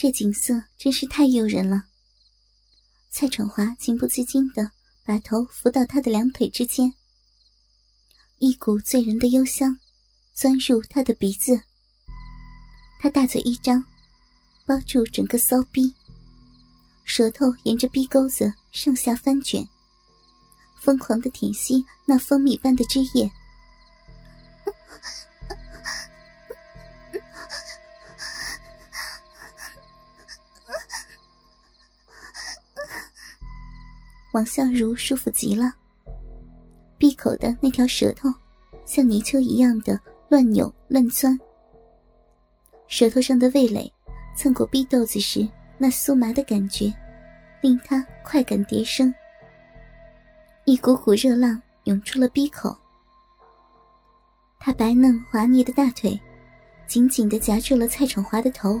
这景色真是太诱人了。蔡闯华情不自禁的把头伏到他的两腿之间，一股醉人的幽香钻入他的鼻子。他大嘴一张，包住整个骚逼，舌头沿着逼沟子上下翻卷，疯狂的舔吸那蜂蜜般的汁液。王笑如舒服极了，闭口的那条舌头像泥鳅一样的乱扭乱钻，舌头上的味蕾蹭过逼豆子时那酥麻的感觉，令他快感迭生。一股股热浪涌出了逼口，他白嫩滑腻的大腿紧紧的夹住了蔡闯华的头，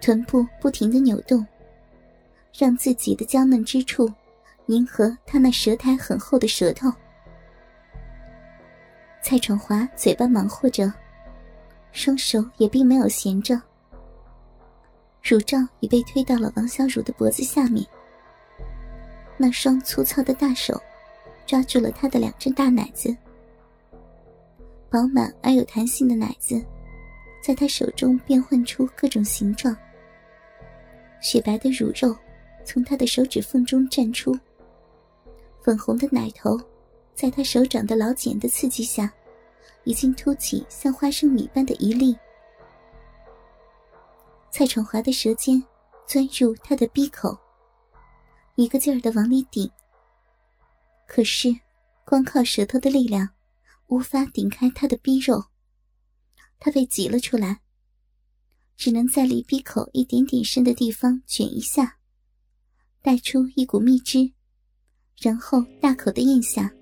臀部不停的扭动。让自己的娇嫩之处迎合他那舌苔很厚的舌头。蔡闯华嘴巴忙活着，双手也并没有闲着。乳罩已被推到了王小茹的脖子下面，那双粗糙的大手抓住了她的两只大奶子，饱满而有弹性的奶子，在他手中变换出各种形状，雪白的乳肉。从他的手指缝中绽出，粉红的奶头，在他手掌的老茧的刺激下，已经凸起像花生米般的一粒。蔡闯华的舌尖钻入他的鼻口，一个劲儿的往里顶。可是，光靠舌头的力量，无法顶开他的逼肉，他被挤了出来，只能在离鼻口一点点深的地方卷一下。带出一股蜜汁，然后大口的咽下。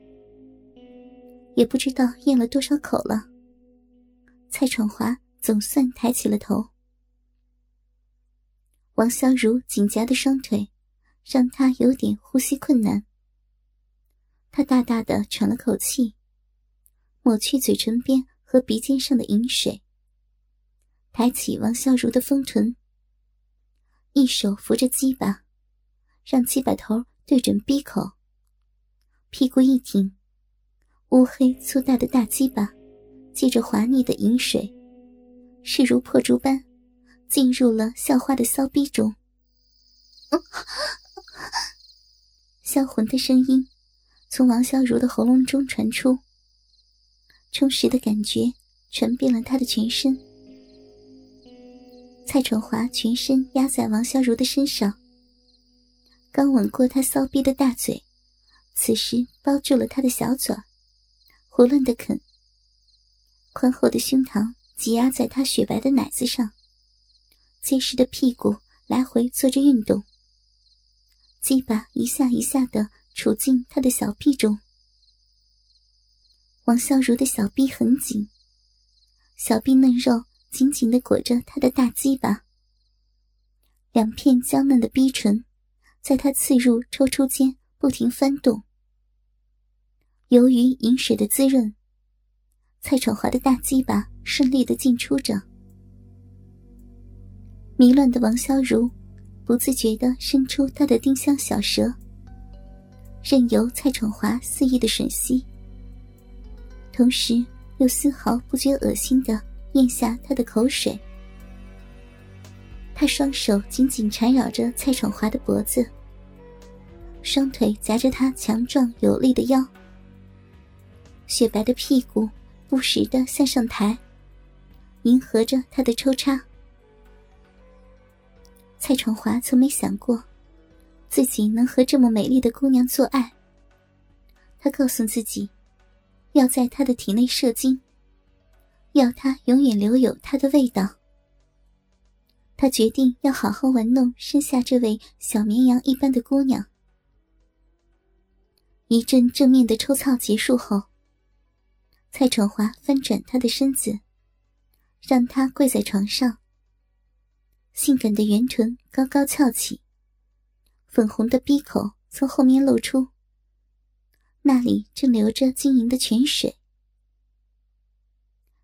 也不知道咽了多少口了。蔡闯华总算抬起了头。王香如紧夹的双腿，让他有点呼吸困难。他大大的喘了口气，抹去嘴唇边和鼻尖上的饮水，抬起王香如的丰臀，一手扶着鸡巴。让鸡巴头对准鼻口，屁股一挺，乌黑粗大的大鸡巴，借着滑腻的饮水，势如破竹般进入了校花的骚逼中。销魂的声音从王小茹的喉咙中传出，充实的感觉传遍了他的全身。蔡闯华全身压在王小茹的身上。刚吻过他骚逼的大嘴，此时包住了他的小嘴，胡乱的啃。宽厚的胸膛挤压在他雪白的奶子上，结实的屁股来回做着运动。鸡巴一下一下的杵进他的小臂中。王笑如的小臂很紧，小臂嫩肉紧紧的裹着他的大鸡巴，两片娇嫩的逼唇。在他刺入、抽出间不停翻动。由于饮水的滋润，蔡闯华的大鸡巴顺利的进出着。迷乱的王潇如不自觉的伸出他的丁香小舌，任由蔡闯华肆意的吮吸，同时又丝毫不觉恶心的咽下他的口水。他双手紧紧缠绕着蔡闯华的脖子，双腿夹着他强壮有力的腰，雪白的屁股不时的向上抬，迎合着他的抽插。蔡闯华从没想过自己能和这么美丽的姑娘做爱。他告诉自己，要在她的体内射精，要她永远留有她的味道。他决定要好好玩弄身下这位小绵羊一般的姑娘。一阵正面的抽操结束后，蔡闯华翻转他的身子，让他跪在床上。性感的圆臀高高翘起，粉红的鼻口从后面露出，那里正流着晶莹的泉水。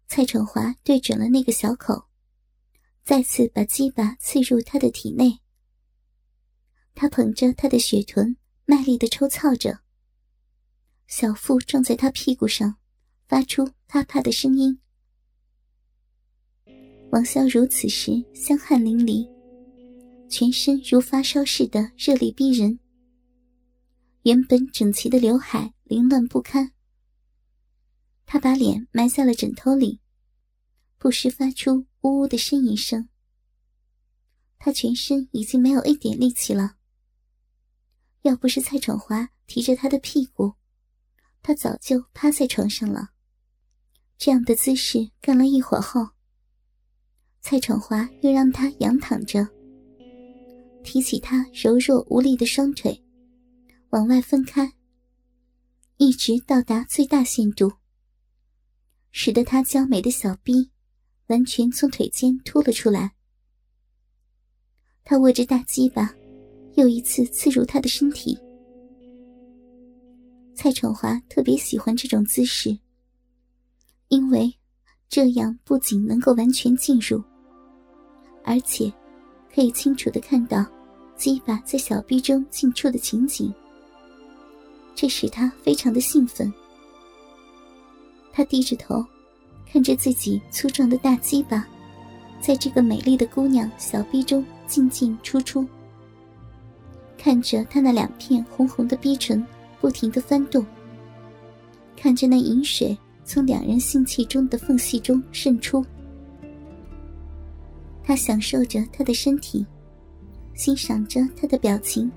蔡闯华对准了那个小口。再次把鸡巴刺入他的体内。他捧着他的血臀，卖力的抽操着，小腹撞在他屁股上，发出啪啪的声音。王小如此时香汗淋漓，全身如发烧似的热力逼人。原本整齐的刘海凌乱不堪，他把脸埋在了枕头里，不时发出呜呜的呻吟声。他全身已经没有一点力气了。要不是蔡闯华提着他的屁股，他早就趴在床上了。这样的姿势干了一会儿后，蔡闯华又让他仰躺着，提起他柔弱无力的双腿，往外分开，一直到达最大限度，使得他娇美的小臂完全从腿间凸了出来。他握着大鸡巴。又一次刺入他的身体。蔡闯华特别喜欢这种姿势，因为这样不仅能够完全进入，而且可以清楚的看到鸡巴在小臂中进出的情景。这使他非常的兴奋。他低着头，看着自己粗壮的大鸡巴，在这个美丽的姑娘小臂中进进出出。看着他那两片红红的逼唇不停的翻动，看着那饮水从两人性器中的缝隙中渗出，他享受着他的身体，欣赏着他的表情。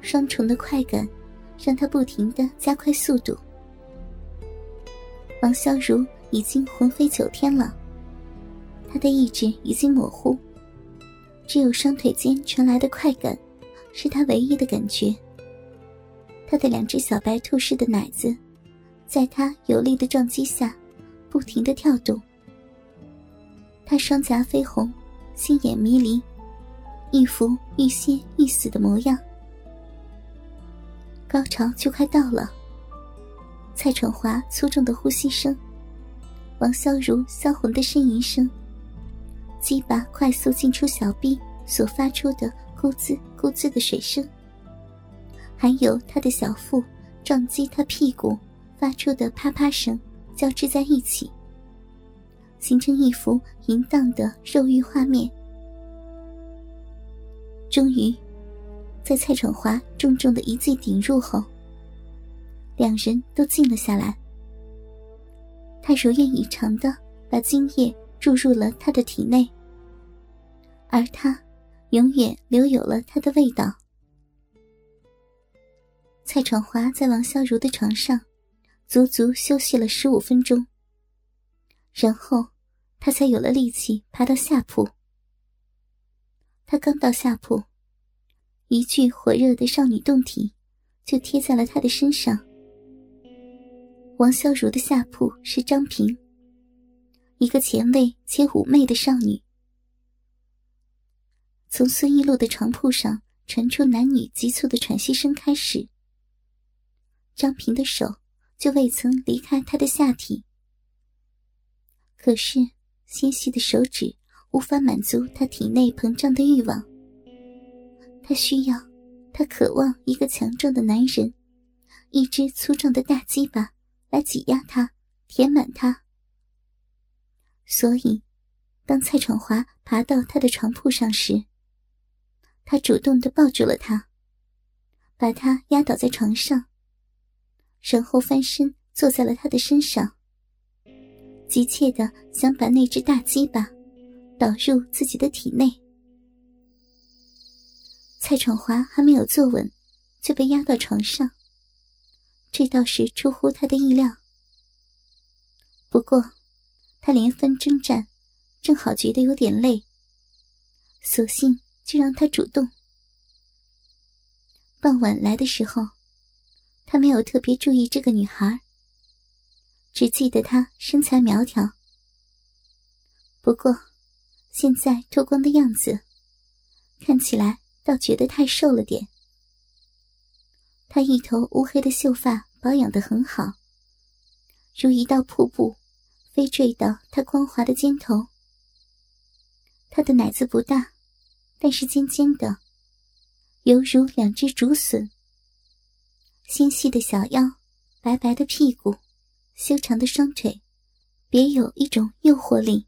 双重的快感让他不停的加快速度。王小如已经魂飞九天了，他的意志已经模糊，只有双腿间传来的快感。是他唯一的感觉。他的两只小白兔似的奶子，在他有力的撞击下，不停的跳动。他双颊绯红，心眼迷离，一副欲仙欲死的模样。高潮就快到了。蔡闯华粗重的呼吸声，王潇如销魂的呻吟声，鸡巴快速进出小臂所发出的。咕滋咕滋的水声，还有他的小腹撞击他屁股发出的啪啪声交织在一起，形成一幅淫荡的肉欲画面。终于，在蔡闯华重重的一记顶入后，两人都静了下来。他如愿以偿的把精液注入了他的体内，而他。永远留有了他的味道。蔡闯华在王潇如的床上，足足休息了十五分钟。然后，他才有了力气爬到下铺。他刚到下铺，一具火热的少女胴体就贴在了他的身上。王潇如的下铺是张平，一个前卫且妩媚的少女。从孙一路的床铺上传出男女急促的喘息声开始，张平的手就未曾离开他的下体。可是纤细的手指无法满足他体内膨胀的欲望。他需要，他渴望一个强壮的男人，一只粗壮的大鸡巴来挤压他，填满他。所以，当蔡闯华爬到他的床铺上时，他主动的抱住了他，把他压倒在床上，然后翻身坐在了他的身上，急切的想把那只大鸡巴导入自己的体内。蔡闯华还没有坐稳，就被压到床上，这倒是出乎他的意料。不过，他连番征战，正好觉得有点累，索性。就让他主动。傍晚来的时候，他没有特别注意这个女孩，只记得她身材苗条。不过，现在脱光的样子，看起来倒觉得太瘦了点。她一头乌黑的秀发保养的很好，如一道瀑布，飞坠到她光滑的肩头。她的奶子不大，但是尖尖的，犹如两只竹笋。纤细的小腰，白白的屁股，修长的双腿，别有一种诱惑力。